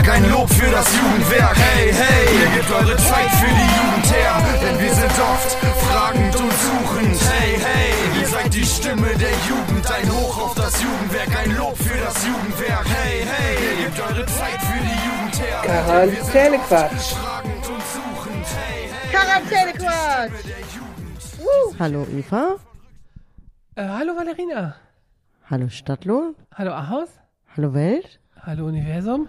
Jugendwerk, ein Lob für das Jugendwerk. Hey, hey, ihr gebt eure Zeit für die Jugend her, denn wir sind oft fragend und suchend. Hey, hey, ihr seid die Stimme der Jugend, ein Hoch auf das Jugendwerk, ein Lob für das Jugendwerk. Hey, hey, ihr gebt eure Zeit für die Jugend her. Quarantänequatsch. Fragend und suchend. Hey, hey, Quarantänequatsch. Hallo Eva. Äh, hallo Valerina. Hallo Stadtlohn. Hallo Ahaus. Hallo Welt. Hallo Universum.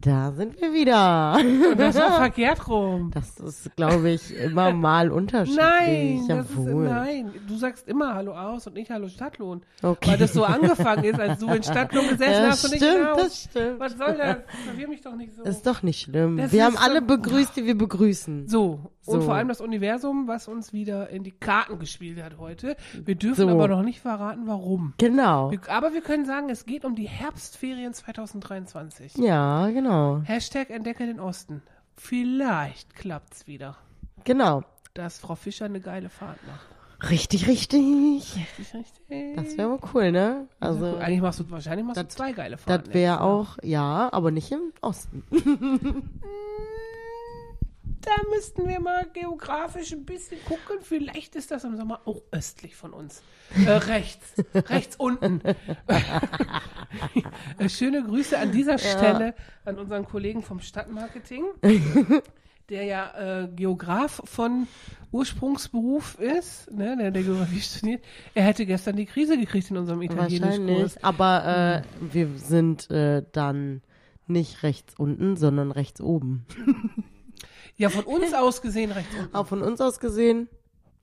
Da sind wir wieder. Und das war verkehrt rum. Das ist, glaube ich, immer mal unterschiedlich. Nein, das ist, Jawohl. nein, du sagst immer Hallo aus und nicht Hallo Stadtlohn. Okay. Weil das so angefangen ist, als du in Stadtlohn gesessen Ja, hast und nicht stimmt, das stimmt. Was soll das? Verwirr mich doch nicht so. Ist doch nicht schlimm. Das wir haben alle begrüßt, die wir begrüßen. so, und So. vor allem das Universum, was uns wieder in die Karten gespielt hat heute. Wir dürfen So. aber noch nicht verraten, warum. Genau. Wir, aber wir können sagen, es geht um die Herbstferien 2023. Ja, genau. Hashtag Entdecke den Osten. Vielleicht klappt's wieder, Genau. dass Frau Fischer eine geile Fahrt macht. Richtig, richtig. Richtig, richtig. Das wäre mal cool, ne? Also, Gut, Eigentlich machst du wahrscheinlich machst du das- zwei geile Fahrten. das wäre auch, ja, aber nicht im Osten. Da müssten wir mal geografisch ein bisschen gucken. Vielleicht ist das im Sommer auch östlich von uns. Äh, rechts. rechts unten. Äh, Schöne Grüße an dieser Stelle an unseren Kollegen vom Stadtmarketing, der ja äh, Geograf von Ursprungsberuf ist, ne, der, der Geografie studiert. Er hätte gestern die Krise gekriegt in unserem Italienischkurs. Aber äh, wir sind äh, dann nicht rechts unten, sondern rechts oben. Ja, von uns aus gesehen rechts unten. Auch von uns aus gesehen,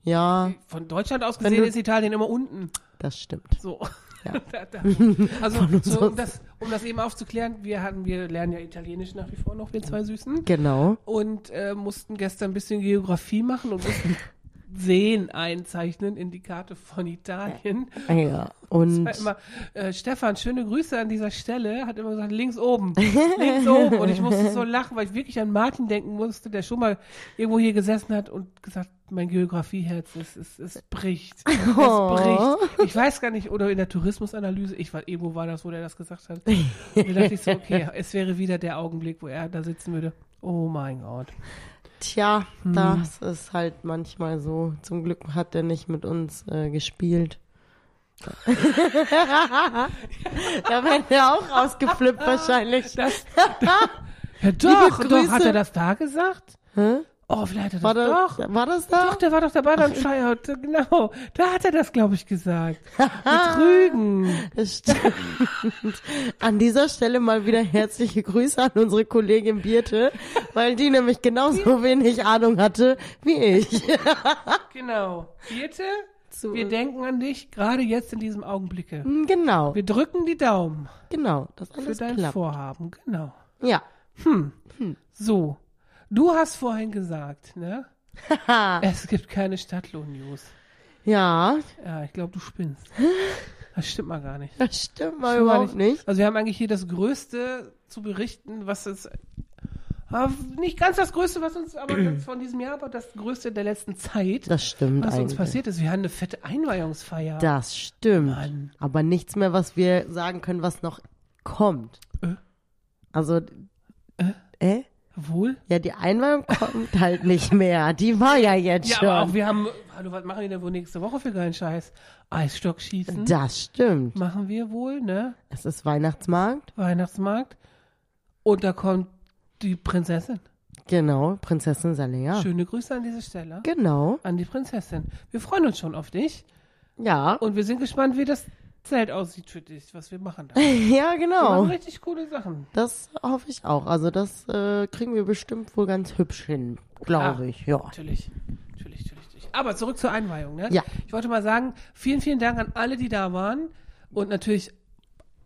ja, Von Deutschland aus gesehen du- ist Italien immer unten. das stimmt. So. Ja. Da- da. Also, so, um, das, um das eben aufzuklären, wir hatten, wir lernen ja Italienisch nach wie vor noch, wir zwei Süßen. Genau. Und äh, mussten gestern ein bisschen Geografie machen und mussten Seen einzeichnen in die Karte von Italien. Ja. Und immer, äh, Stefan, schöne Grüße an dieser Stelle, hat immer gesagt, links oben, links oben. Und ich musste so lachen, weil ich wirklich an Martin denken musste, der schon mal irgendwo hier gesessen hat und gesagt, mein Geografieherz, es, es, es bricht. Es Oh. bricht. Ich weiß gar nicht, oder in der Tourismusanalyse, ich war, irgendwo war das, wo der das gesagt hat. Und da dachte ich so, okay, es wäre wieder der Augenblick, wo er da sitzen würde. Oh mein Gott. Tja, Hm. das ist halt manchmal so. Zum Glück hat er nicht mit uns äh, gespielt. da wäre er auch rausgeflippt wahrscheinlich. Das, ja, doch, doch, hat er das da gesagt? Hä? Oh, vielleicht hat er War, das doch. war das da? Doch, der war doch dabei beim Tryout, genau. Da hat er das, glaube ich, gesagt. Mit Rügen. Stimmt. An dieser Stelle mal wieder herzliche Grüße an unsere Kollegin Birte, weil die nämlich genauso wenig Ahnung hatte wie ich. Genau. Birte, Zu- wir denken an dich, gerade jetzt in diesem Augenblicke. Genau, Wir drücken die Daumen genau, das für alles dein klappt. Vorhaben, genau. Ja. So, du hast vorhin gesagt, ne? es gibt keine Stadtlohn-News. Ja, Ja, ich glaube, du spinnst. Das stimmt mal gar nicht. das stimmt mal Stimmt überhaupt nicht. Also wir haben eigentlich hier das Größte zu berichten, was es Ah, nicht ganz das Größte, was uns aber jetzt von diesem Jahr, aber das Größte der letzten Zeit, Das stimmt was uns eigentlich. passiert ist. Wir hatten eine fette Einweihungsfeier. Das stimmt. Mann. Aber nichts mehr, was wir sagen können, was noch kommt. Äh? Also, Äh? äh? Wohl? Ja, die Einweihung kommt halt nicht mehr. Die war ja jetzt Ja, schon. aber auch wir haben, hallo, was machen wir denn wohl nächste Woche für geilen Scheiß? Eisstockschießen das stimmt. machen wir wohl, ne? Es ist Weihnachtsmarkt. Weihnachtsmarkt. Und da kommt die Prinzessin. Genau, Prinzessin Salea. Schöne Grüße an dieser Stelle. Genau. An die Prinzessin. Wir freuen uns schon auf dich. Ja. Und wir sind gespannt, wie das Zelt aussieht für dich, was wir machen da. ja, Wir machen genau. richtig coole Sachen. Das hoffe ich auch. Also das äh, kriegen wir bestimmt wohl ganz hübsch hin, glaube ich. Ja. Natürlich. Natürlich, natürlich, natürlich. Aber zurück zur Einweihung, ne? Ja. Ich wollte mal sagen, vielen, vielen Dank an alle, die da waren. Und natürlich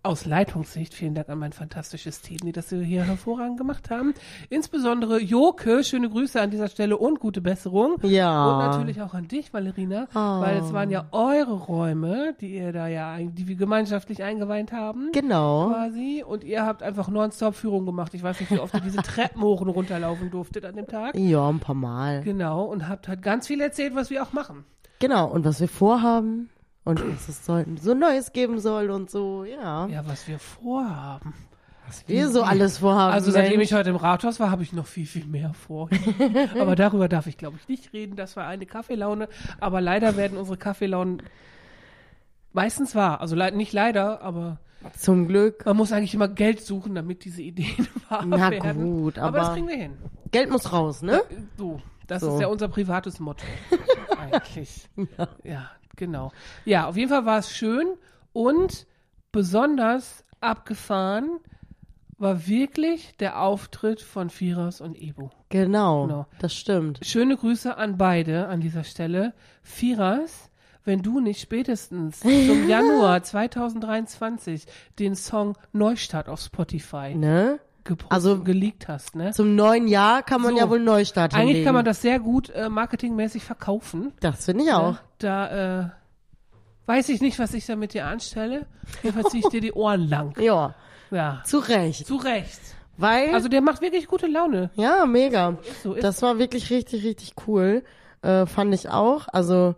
aus Leitungssicht vielen Dank an mein fantastisches Team, die das hier hervorragend gemacht haben. Insbesondere Joke, schöne Grüße an dieser Stelle und gute Besserung. Ja. Und natürlich auch an dich, Valerina, Oh. weil es waren ja eure Räume, die ihr da ja, die wir gemeinschaftlich eingeweint haben. Genau. Quasi. Und ihr habt einfach Nonstop-Führung gemacht. Ich weiß nicht, wie oft ihr diese Treppen hoch und runterlaufen durftet an dem Tag. Ja, ein paar Mal. Genau, und habt halt ganz viel erzählt, was wir auch machen. Genau. Und was wir vorhaben und was es soll, so Neues geben soll und so. Ja. Ja, was wir vorhaben. Was wir so alles vorhaben. Also seitdem Mensch. ich heute im Rathaus war, habe ich noch viel, viel mehr vor. aber darüber darf ich, glaube ich, nicht reden. Das war eine Kaffeelaune. Aber leider werden unsere Kaffeelaunen meistens wahr. Also le nicht leider, aber Zum Glück. man muss eigentlich immer Geld suchen, damit diese Ideen wahr Na werden. gut, aber das aber- kriegen wir hin. Geld muss raus, ne? So, das So. ist ja unser privates Motto. eigentlich. Ja. Genau. Ja, auf jeden Fall war es schön und besonders abgefahren war wirklich der Auftritt von Firas und Ebo. Genau, Genau. das stimmt. Schöne Grüße an beide an dieser Stelle. Firas, wenn du nicht spätestens zum Januar 2023 den Song Neustart auf Spotify Ne? Also- geleakt hast, ne? Zum neuen Jahr kann man So. ja wohl Neustart Eigentlich hinlegen. kann man das sehr gut äh, marketingmäßig verkaufen. Das finde ich auch. Ne? Da äh, weiß ich nicht, was ich da mit dir anstelle. Jedenfalls ziehe ich dir die Ohren lang. Ja, Ja. zu Recht. Zu Recht. Weil, Also der macht wirklich gute Laune. ja, mega. Ist so, ist Das war wirklich richtig, richtig cool. Äh, fand ich auch. Also,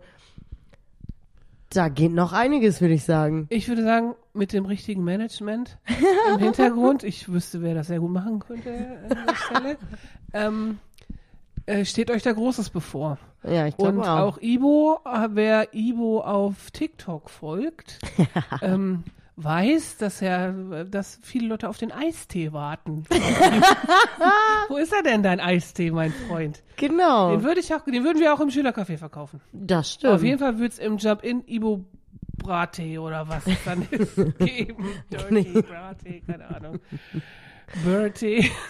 da geht noch einiges, würde ich sagen. Ich würde sagen, mit dem richtigen Management im Hintergrund, ich wüsste, wer das sehr gut machen könnte an der Stelle, ähm, äh, steht euch da Großes bevor. Ja, ich Und glaube auch. auch. Ibo, äh, wer Ibo auf TikTok folgt, ähm, weiß, dass er, dass viele Leute auf den Eistee warten. Wo ist er denn, dein Eistee, mein Freund? Genau. Den würde ich auch, den würden wir auch im Schülercafé verkaufen. Das stimmt. Auf jeden Fall wird es im Job in Ibo Brattee oder was es dann ist geben. Dirty Brattee, keine Ahnung. Bertie.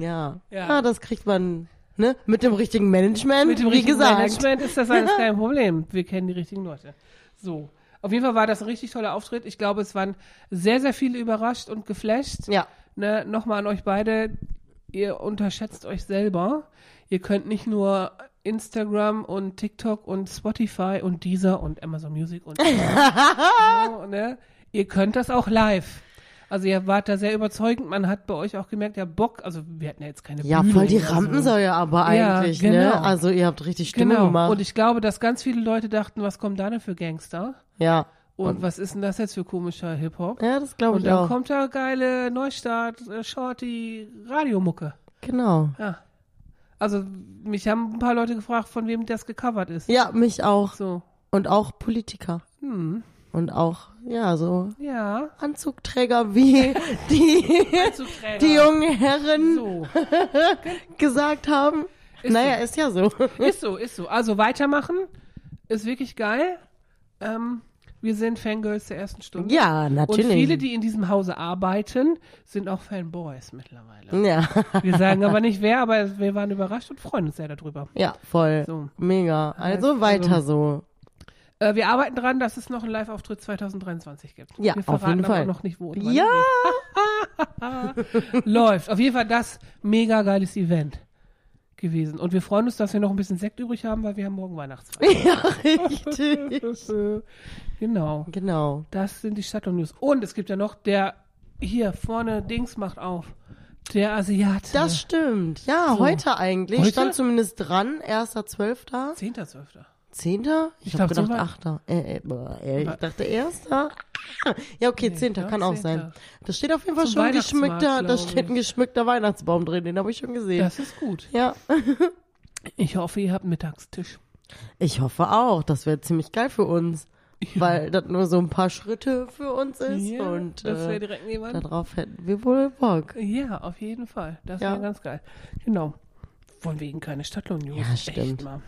Ja. Ja. ja. das kriegt man, ne? Mit dem richtigen Management, Mit dem richtigen gesagt. Management ist das alles kein Problem. Wir kennen die richtigen Leute. So. Auf jeden Fall war das ein richtig toller Auftritt. Ich glaube, es waren sehr, sehr viele überrascht und geflasht. Ja. Ne, Nochmal an euch beide. Ihr unterschätzt euch selber. Ihr könnt nicht nur Instagram und TikTok und Spotify und Deezer und Amazon Music und so, ne? Ihr könnt das auch live. Also ihr wart da sehr überzeugend. Man hat bei euch auch gemerkt, ja Bock. Also wir hatten ja jetzt keine Ja, Bühne voll die oder so. Rampensäue aber Ja, eigentlich, genau. ne? Also ihr habt richtig Stimme Genau. gemacht. Und ich glaube, dass ganz viele Leute dachten, was kommt da denn für Gangster? ja. Und, was ist denn das jetzt für komischer Hip-Hop? Ja, das glaube Und ich dann auch. kommt da geile Neustart, äh, Shorty, Radiomucke. Genau. Ja. Also, mich haben ein paar Leute gefragt, von wem das gecovert ist. Ja, mich auch. So. Und auch Politiker. Hm. Und auch, ja, so Ja. Anzugträger wie die, Anzugträger. die jungen Herren So. gesagt haben. Ist naja, ist ja so. Ist so, ist so. Also weitermachen. Ist wirklich geil. Ähm, wir sind Fangirls der ersten Stunde. Ja, Und natürlich. viele, die in diesem Hause arbeiten, sind auch Fanboys mittlerweile. ja, Wir sagen aber nicht wer, aber wir waren überrascht und freuen uns sehr darüber. ja, voll. So. Mega. Also Also- weiter so. Äh, wir arbeiten dran, dass es noch einen Live-Auftritt 2023 gibt. Ja, wir auf verraten jeden aber Fall. noch nicht wo. und wann. Ja, Läuft. Auf jeden Fall das mega geiles Event gewesen. Und wir freuen uns, dass wir noch ein bisschen Sekt übrig haben, weil wir haben morgen Weihnachtsfeier. ja, richtig. genau. Genau. Das sind die Shutdown News. Und es gibt ja noch der hier vorne Dings macht auf. Der Asiate. Das stimmt. Ja, So. heute eigentlich. Heute? Stand zumindest dran. 1.12. 10.12. Zehnter? Ich, Ich hab glaub, so gedacht weit. Achter. Äh, äh, äh, ich dachte Erster. Ja, okay, Nee, Zehnter, kann auch sein. Zehnter. Da steht auf jeden Fall Zum schon ein geschmückter, da steht ein geschmückter Weihnachtsbaum drin, den habe ich schon gesehen. Das ist gut. Ja. Ich hoffe, ihr habt einen Mittagstisch. Ich hoffe auch. Das wäre ziemlich geil für uns. Weil das nur so ein paar Schritte für uns ist. Ja, und äh, darauf hätten wir wohl Bock. Ja, auf jeden Fall. Das Ja. wäre ganz geil. Genau. Von wegen keine Stadtlohn-News. Ja, stimmt. Echt mal.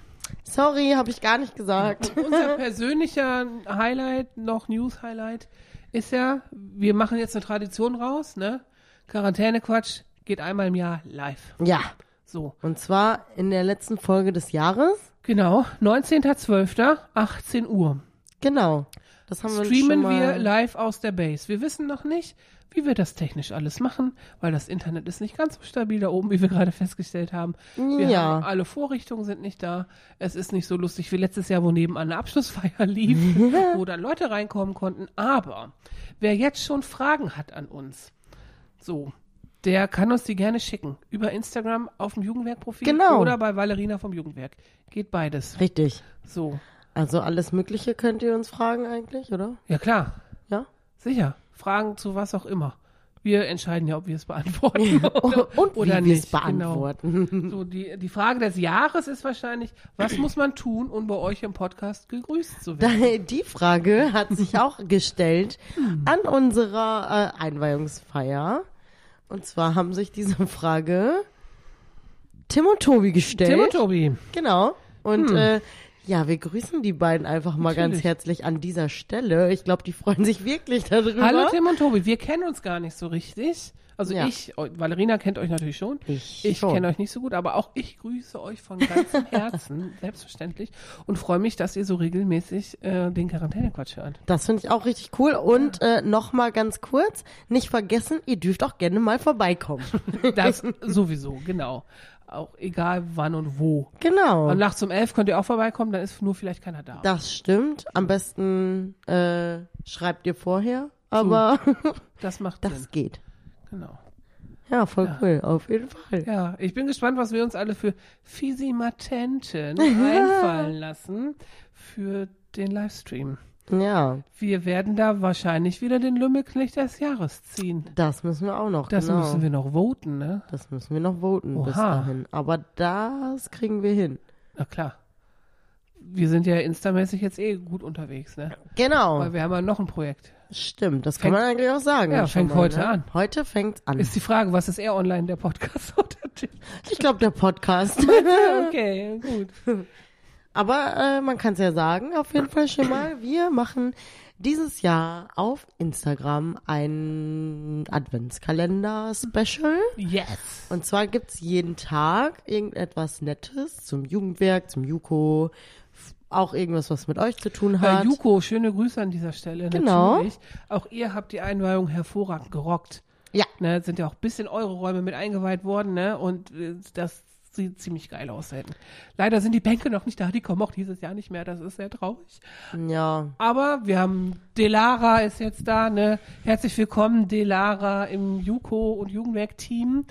Sorry, habe ich gar nicht gesagt. Unser persönlicher Highlight, noch News-Highlight, ist ja, wir machen jetzt eine Tradition raus, ne? Quarantäne-Quatsch geht einmal im Jahr live. ja. So. Und zwar in der letzten Folge des Jahres. Genau. 19.12., 18 Uhr. Genau. Das haben wir uns schon Streamen mal wir live aus der Base. Wir wissen noch nicht, wie wir das technisch alles machen, weil das Internet ist nicht ganz so stabil da oben, wie wir gerade festgestellt haben. Wir Ja. haben alle Vorrichtungen sind nicht da. Es ist nicht so lustig wie letztes Jahr, wo nebenan eine Abschlussfeier lief, wo dann Leute reinkommen konnten. Aber wer jetzt schon Fragen hat an uns, so, der kann uns die gerne schicken. Über Instagram auf dem Jugendwerk-Profil Genau. oder bei Valerina vom Jugendwerk. Geht beides. Richtig. So. Also alles Mögliche könnt ihr uns fragen eigentlich, oder? Ja klar. Ja? Sicher. Fragen zu was auch immer. Wir entscheiden ja, ob wir es beantworten oder, Und oder wie wir es nicht. Genau. beantworten. So, die, die Frage des Jahres ist wahrscheinlich, was muss man tun, um bei euch im Podcast gegrüßt zu werden? Die Frage hat sich auch gestellt an unserer äh, Einweihungsfeier. Und zwar haben sich diese Frage Tim und Tobi gestellt. Tim und Tobi. Genau. Und Hm. äh, ja, wir grüßen die beiden einfach mal ganz Natürlich. herzlich an dieser Stelle. Ich glaube, die freuen sich wirklich darüber. Hallo Tim und Tobi, wir kennen uns gar nicht so richtig. Also Ja. ich, Valerina kennt euch natürlich schon. Ich Ich kenne euch nicht so gut, aber auch ich grüße euch von ganzem Herzen, selbstverständlich, und freue mich, dass ihr so regelmäßig äh, den Quarantänequatsch hört. Das finde ich auch richtig cool. Und äh, noch mal ganz kurz, nicht vergessen, ihr dürft auch gerne mal vorbeikommen. Das sowieso, genau. Auch egal wann und wo. genau. Und nachts um elf könnt ihr auch vorbeikommen, dann ist nur vielleicht keiner da. Das stimmt. Am besten äh, schreibt ihr vorher, aber Das macht das Sinn. geht. Genau. Ja, voll cool, auf jeden Fall. Ja, ich bin gespannt, was wir uns alle für Fisimatenten einfallen lassen für den Livestream. Ja, Wir werden da wahrscheinlich wieder den Lümmelknecht des Jahres ziehen. das müssen wir auch noch. Das genau. müssen wir noch voten, ne? Das müssen wir noch voten bis Oha. dahin. Aber das kriegen wir hin. Na klar. Wir sind ja instamäßig jetzt eh gut unterwegs, ne? Genau. Weil wir haben ja noch ein Projekt. Stimmt, das kann Fängt- man eigentlich auch sagen. Ja, fängt mal, heute ne? an. Heute fängt an. Ist die Frage, was ist eher online, der Podcast oder der ich glaube, der Podcast. Okay, gut. Aber äh, man kann es ja sagen, auf jeden Fall schon mal. Wir machen dieses Jahr auf Instagram ein Adventskalender-Special. Yes. Und zwar gibt's jeden Tag irgendetwas Nettes zum Jugendwerk, zum Juko, auch irgendwas, was mit euch zu tun Äh, hat. Juko, schöne Grüße an dieser Stelle. Genau. Natürlich. Auch ihr habt die Einweihung hervorragend gerockt. Ja. Ne, sind ja auch bis in eure Räume mit eingeweiht worden, ne? Und äh, das sieht ziemlich geil aus. Leider sind die Bänke noch nicht da, die kommen auch dieses Jahr nicht mehr. Das ist sehr traurig. Ja, Aber wir haben Delara ist jetzt da, ne? Herzlich willkommen, Delara im Juko und Jugendwerk-Team.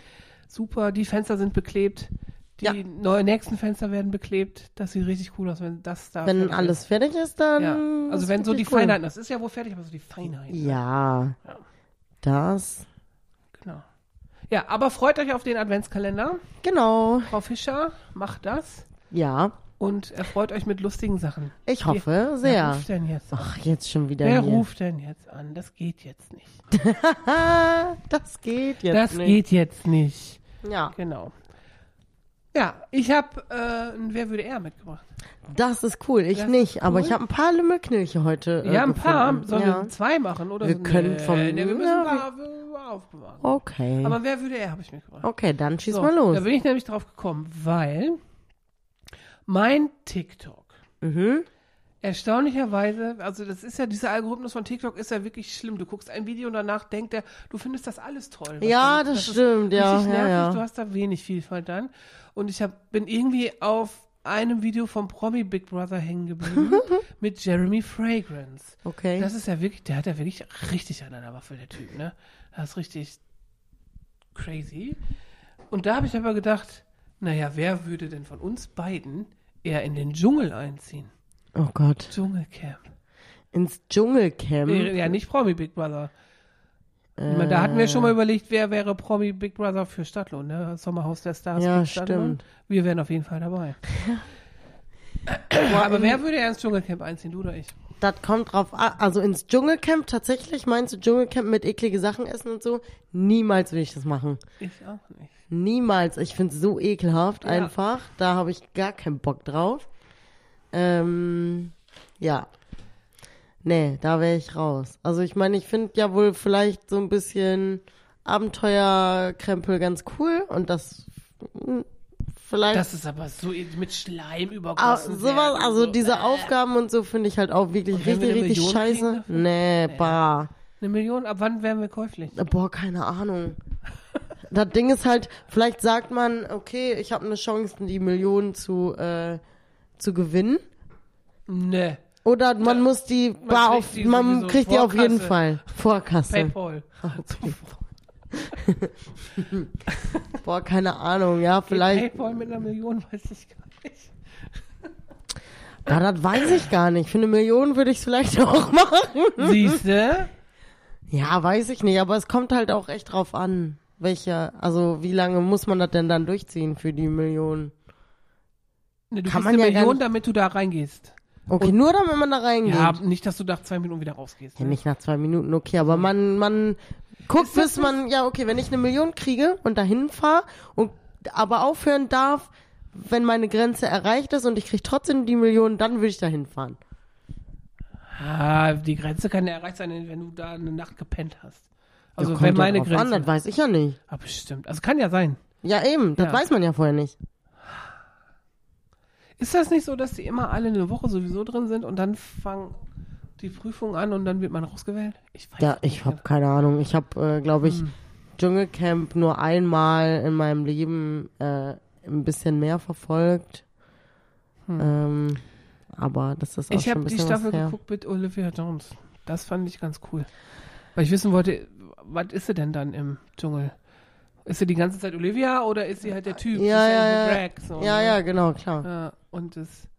Super, die Fenster sind beklebt. Die Ja. neuen nächsten Fenster werden beklebt. Das sieht richtig cool aus, wenn das da wenn fertig ist. alles fertig ist, dann. Ja, also ist wenn so die cool. Feinheiten, das ist ja wohl fertig, aber so die Feinheiten. Ja, Ja. das. Ja, aber freut euch auf den Adventskalender. Genau. Frau Fischer macht das Ja, und erfreut euch mit lustigen Sachen. ich hoffe Wer sehr. ruft denn jetzt an? Ach, jetzt schon wieder Wer hier. ruft denn jetzt an? Das geht jetzt nicht. Das geht jetzt das nicht. geht jetzt nicht. Ja, Genau. Ja, ich habe äh, ein Wer würde er mitgebracht. das ist cool. Ich Das nicht, aber cool. ich habe ein paar Lümmelknilche heute. Äh, ja, ein paar. gefunden. Sollen ja. wir zwei machen? Oder Wir so? können vom- Nee, wir müssen ja, ein paar aufbewahren. Okay. Aber wer würde er, habe ich mitgebracht. okay, dann schieß So, mal los. Da bin ich nämlich drauf gekommen, weil mein TikTok Mhm. erstaunlicherweise, also das ist ja, dieser Algorithmus von TikTok ist ja wirklich schlimm. Du guckst ein Video und danach denkt er, du findest das alles toll. Ja, du- das ist stimmt, ja, richtig ja, nervig, ja. Du hast da wenig Vielfalt dann. Und ich hab, bin irgendwie auf einem Video vom Promi Big Brother hängen geblieben mit Jeremy Fragrance. Okay. Das ist ja wirklich, der hat ja wirklich richtig an einer Waffe, der Typ, ne? Das ist richtig crazy. Und da habe ich aber gedacht, naja, wer würde denn von uns beiden eher in den Dschungel einziehen? oh Gott. Dschungelcamp. Ins Dschungelcamp. Ja, nicht Promi Big Brother. Meine, Da hatten wir schon mal überlegt, wer wäre Promi Big Brother für Stadtlohn, ne? Sommerhaus der Stars. Ja, Stadtlohn. stimmt. Wir wären auf jeden Fall dabei. Aber wer würde eher ins Dschungelcamp einziehen, du oder ich? Das kommt drauf an. Also ins Dschungelcamp tatsächlich, meinst du Dschungelcamp mit eklige Sachen essen und so? Niemals will ich das machen. Ich auch nicht. Niemals. Ich finde es so ekelhaft Ja. einfach. Da habe ich gar keinen Bock drauf. Ähm, ja. Nee, da wäre ich raus. Also ich meine, ich finde ja wohl vielleicht so ein bisschen Abenteuerkrempel ganz cool und das hm, vielleicht Das ist aber so mit Schleim Ah, übergossen. sowas, werden, also so. diese Aufgaben und so finde ich halt auch wirklich wenn wir richtig, richtig Million scheiße. Nee, bah. Eine Million, ab wann wären wir käuflich? Boah, keine Ahnung. Das Ding ist halt, vielleicht sagt man, okay, ich habe eine Chance, die Millionen zu, äh, zu gewinnen. Ne. Oder man Ja, muss die, man bar auf, die man sowieso kriegt die auf jeden. Fall. Vorkasse. Paypal. Boah, keine Ahnung, ja, vielleicht. Paypal mit einer Million, weiß ich gar nicht. Ja, das weiß ich gar nicht. Für eine Million würde ich es vielleicht auch machen. Siehste? Ja, weiß ich nicht, aber es kommt halt auch echt drauf an, welcher, also wie lange muss man das denn dann durchziehen für die Millionen? Ne, du Kann man eine ja Million, damit du da reingehst. Okay, nur damit man da reingeht. Ja, Ja, nicht, dass du nach zwei Minuten wieder rausgehst. ne? nicht nach zwei Minuten, okay, aber man, man guckt, bis man, ja, okay, wenn ich eine Million kriege und dahin fahre und aber aufhören darf, wenn meine Grenze erreicht ist und ich kriege trotzdem die Million, dann würde ich dahin fahren. Ah, die Grenze kann ja erreicht sein, wenn du da eine Nacht gepennt hast. Also ja, wenn ja meine Grenze. An, das weiß ich ja nicht. ah, bestimmt. Also kann ja sein. Ja, eben, das Ja. weiß man ja vorher nicht. Ist das nicht so, dass die immer alle eine Woche sowieso drin sind und dann fangen die Prüfungen an und dann wird man rausgewählt? Ich weiß Ja, ich habe keine Ahnung. Ich habe, äh, glaube ich, Hm. Dschungelcamp nur einmal in meinem Leben äh, ein bisschen mehr verfolgt. Ähm, aber das ist auch Ich schon ein habe die bisschen Staffel geguckt mit Olivia Jones. Das fand ich ganz cool. Weil ich wissen wollte, was ist sie denn dann im Dschungel? Ist sie die ganze Zeit Olivia oder ist sie halt der Typ? Ja, ist ja, ja. Drag, so, Ja, ne? ja, genau, klar. Ja, und das,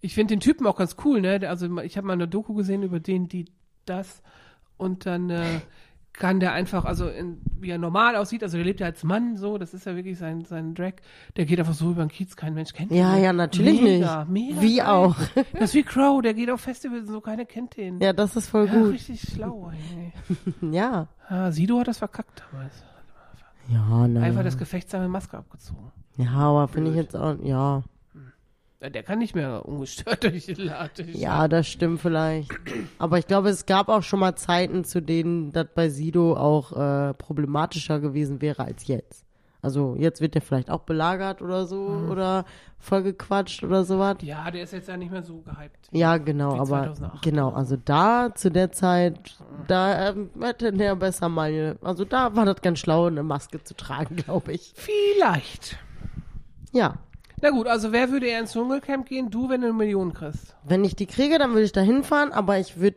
ich finde den Typen auch ganz cool, ne? Also ich habe mal eine Doku gesehen über den, die das und dann äh, kann der einfach, also in, wie er normal aussieht, also der lebt ja als Mann so, das ist ja wirklich sein, sein Drag, der geht einfach so über den Kiez, kein Mensch kennt ihn. Ja, ja, natürlich mega, nicht. Mega Wie geil. auch. Das ist wie Crow, der geht auf Festivals und so, keiner kennt den. Ja, das ist voll Ja, gut. richtig schlau, ey. Ja. Ah, Sido hat das verkackt damals. Ja, ne. Einfach das Gefecht seine Maske abgezogen. Ja, aber finde ich jetzt auch, ja. Der kann nicht mehr ungestört durch die Latte. Ja, das stimmt vielleicht. Aber ich glaube, es gab auch schon mal Zeiten, zu denen das bei Sido auch äh, problematischer gewesen wäre als jetzt. Also jetzt wird der vielleicht auch belagert oder so Mhm. oder vollgequatscht oder sowas. Ja, der ist jetzt ja nicht mehr so gehypt. Ja, genau, aber 2008 genau, also da zu der Zeit, da ähm, hätte der besser mal, also da war das ganz schlau, eine Maske zu tragen, glaube ich. Vielleicht. Ja, Na gut, also wer würde eher ins Dschungelcamp gehen? Du, wenn du eine Million kriegst. wenn ich die kriege, dann würde ich da hinfahren, aber ich würde,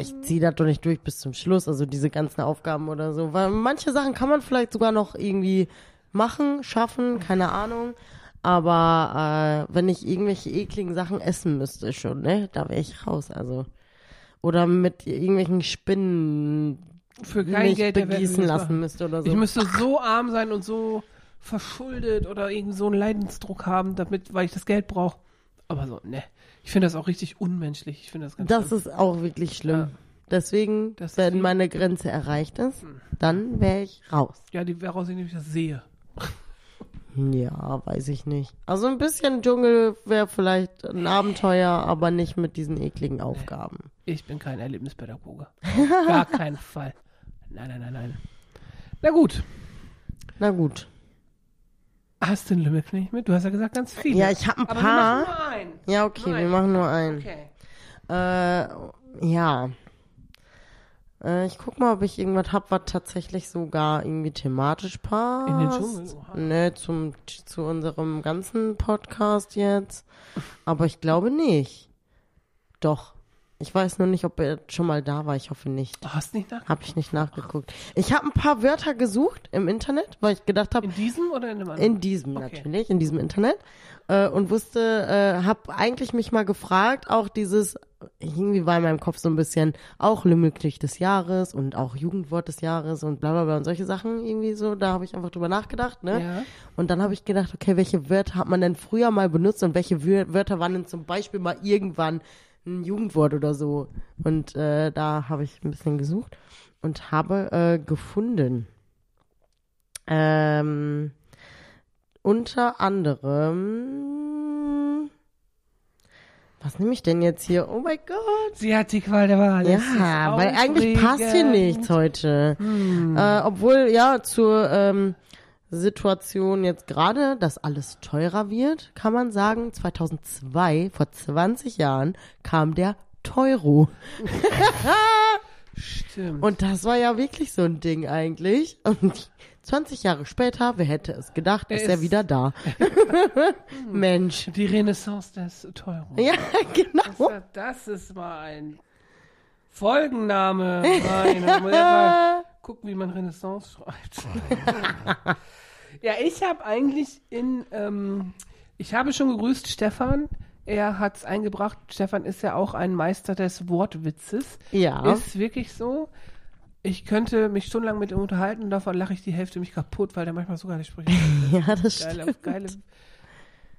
ich ziehe das doch nicht durch bis zum Schluss, also diese ganzen Aufgaben oder so, weil manche Sachen kann man vielleicht sogar noch irgendwie machen, schaffen, keine Ahnung. Aber äh, wenn ich irgendwelche ekligen Sachen essen müsste schon, ne, da wäre ich raus, also. Oder mit irgendwelchen Spinnen Für kein mich Geld begießen lassen müsste oder so. Ich müsste so arm sein und so verschuldet oder irgendwie so einen Leidensdruck haben, damit, weil ich das Geld brauche. Aber so, ne. Ich finde das auch richtig unmenschlich. Ich finde das ganz das schlimm. ist auch wirklich schlimm. Ja. Deswegen, Das wenn wie- meine Grenze erreicht ist, dann wäre ich raus. Ja, die wäre raus, indem ich das sehe. Ja, weiß ich nicht. Also ein bisschen Dschungel wäre vielleicht ein Abenteuer, aber nicht mit diesen ekligen Aufgaben. Ich bin kein Erlebnispädagoge. Auf Gar keinen Fall. Nein, nein, nein, nein. Na gut. Na gut. Hast du einen Lümmelknecht mit? Du hast ja gesagt, ganz viele. Ja, ich habe ein Aber paar. wir machen nur einen. Ja, okay, Nein. wir machen nur einen. Okay. Äh, ja. Äh, ich guck mal, ob ich irgendwas hab, was tatsächlich sogar irgendwie thematisch passt. In den Dschungel, oha. Ne, zum, zu unserem ganzen Podcast jetzt. Aber ich glaube nicht. Doch. Ich weiß nur nicht, ob er schon mal da war. Ich hoffe nicht. Du hast nicht nach Hab ich nicht nachgeguckt. Ich habe ein paar Wörter gesucht im Internet, weil ich gedacht habe, In diesem oder in dem anderen? in diesem Okay. natürlich, in diesem Internet. Äh, und wusste, äh, hab eigentlich mich mal gefragt, auch dieses, irgendwie war in meinem Kopf so ein bisschen auch Lümmelknecht des Jahres und auch Jugendwort des Jahres und bla bla bla und solche Sachen irgendwie so. Da habe ich einfach drüber nachgedacht, ne? Ja. Und dann habe ich gedacht, okay, welche Wörter hat man denn früher mal benutzt und welche Wör- Wörter waren denn zum Beispiel mal irgendwann ein Jugendwort oder so? Und äh, da habe ich ein bisschen gesucht und habe äh, gefunden. Ähm, unter anderem. Was nehme ich denn jetzt hier? Oh mein Gott. Sie hat die Qual der Wahl. Ja, weil eigentlich passt hier nichts heute. Äh, obwohl, ja, zur ähm, Situation jetzt gerade, dass alles teurer wird, kann man sagen, 2002, vor 20 Jahren, kam der Teuro. Stimmt. Und das war ja wirklich so ein Ding eigentlich. Und 20 Jahre später, wer hätte es gedacht, Er ist er ist- wieder da. Mensch. die Renaissance des Teuro. Ja, genau. Das, das ist mal ein Folgenname. Meine, gucken, wie man Renaissance schreibt. ja, ich habe eigentlich in, ähm, ich habe schon gegrüßt Stefan. Er hat es eingebracht. Stefan ist ja auch ein Meister des Wortwitzes. Ja. Ist wirklich so. Ich könnte mich stundenlang mit ihm unterhalten und davon lache ich die Hälfte mich kaputt, weil der manchmal sogar nicht spricht. Ja, das Geile, stimmt. geile.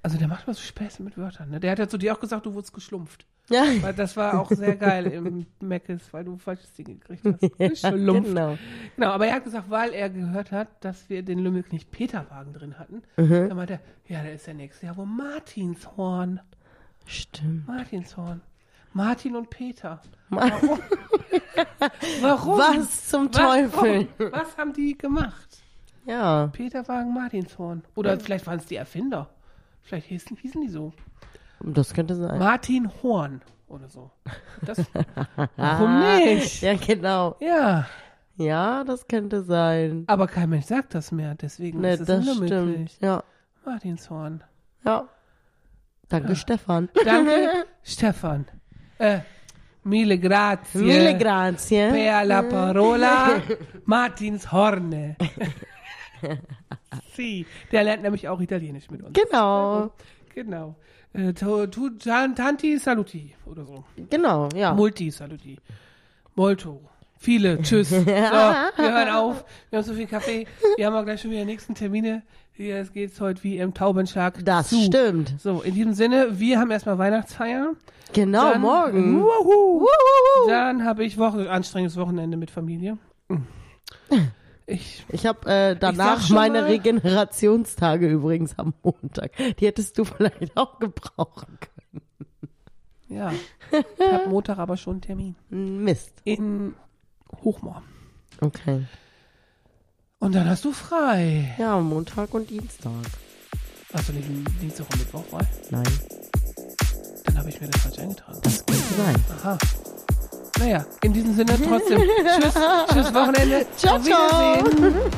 Also der macht mal so Späße mit Wörtern. Ne? Der hat ja zu dir auch gesagt, du wurdest geschlumpft. Ja, Weil das war auch sehr geil im Meckes, weil du falsches Ding gekriegt hast. Schlumpf. genau. Genau, aber er hat gesagt, weil er gehört hat, dass wir den Lümmelknecht Peterwagen drin hatten. Mhm. Dann meinte er, ja, der ist der nächste. Ja, wo Martinshorn. Stimmt. Martinshorn. Martin und Peter. Ma- Warum? Was zum Teufel? Warum? Was haben die gemacht? Ja, Peterwagen, Martinshorn. Oder vielleicht waren es die Erfinder. Vielleicht hießen, hießen die so. das könnte sein. Martin Horn oder so. Das, warum nicht? Ja, genau. Ja, Ja, das könnte sein. aber kein Mensch sagt das mehr. Deswegen Ne, ist es das unmöglich. stimmt. Ja, Martinshorn. ja. Danke, Stefan. Danke, Stefan. Äh, mille grazie. Mille grazie. Per la parola Martins Sì. Der lernt nämlich auch Italienisch mit uns. Genau, Genau. Äh, tanti saluti oder so. genau, ja. Multi saluti. Molto. Viele. Tschüss. So, wir hören auf. Wir haben so viel Kaffee. Wir haben auch gleich schon wieder nächsten Termine. Hier es geht heute wie im Taubenschlag Das zu. stimmt. So, in diesem Sinne, wir haben erstmal Weihnachtsfeier. Genau, Dann- morgen. Wuhu. Wuhu. Dann habe ich Woche, anstrengendes Wochenende mit Familie. Ich, Ich habe äh, danach meine mal- Regenerationstage übrigens am Montag. Die hättest du vielleicht auch gebrauchen ja, ich habe Montag aber schon einen Termin. können. Mist. In Hochmoor. Okay. Und dann hast du frei. Ja, Montag und Dienstag. Also nicht Dienstag und Mittwoch frei. Nein, Dann habe ich mir das falsch eingetragen. das könnte sein. Aha. Naja, in diesem Sinne trotzdem. tschüss, tschüss Wochenende. Ciao, Auf Wiedersehen. ciao.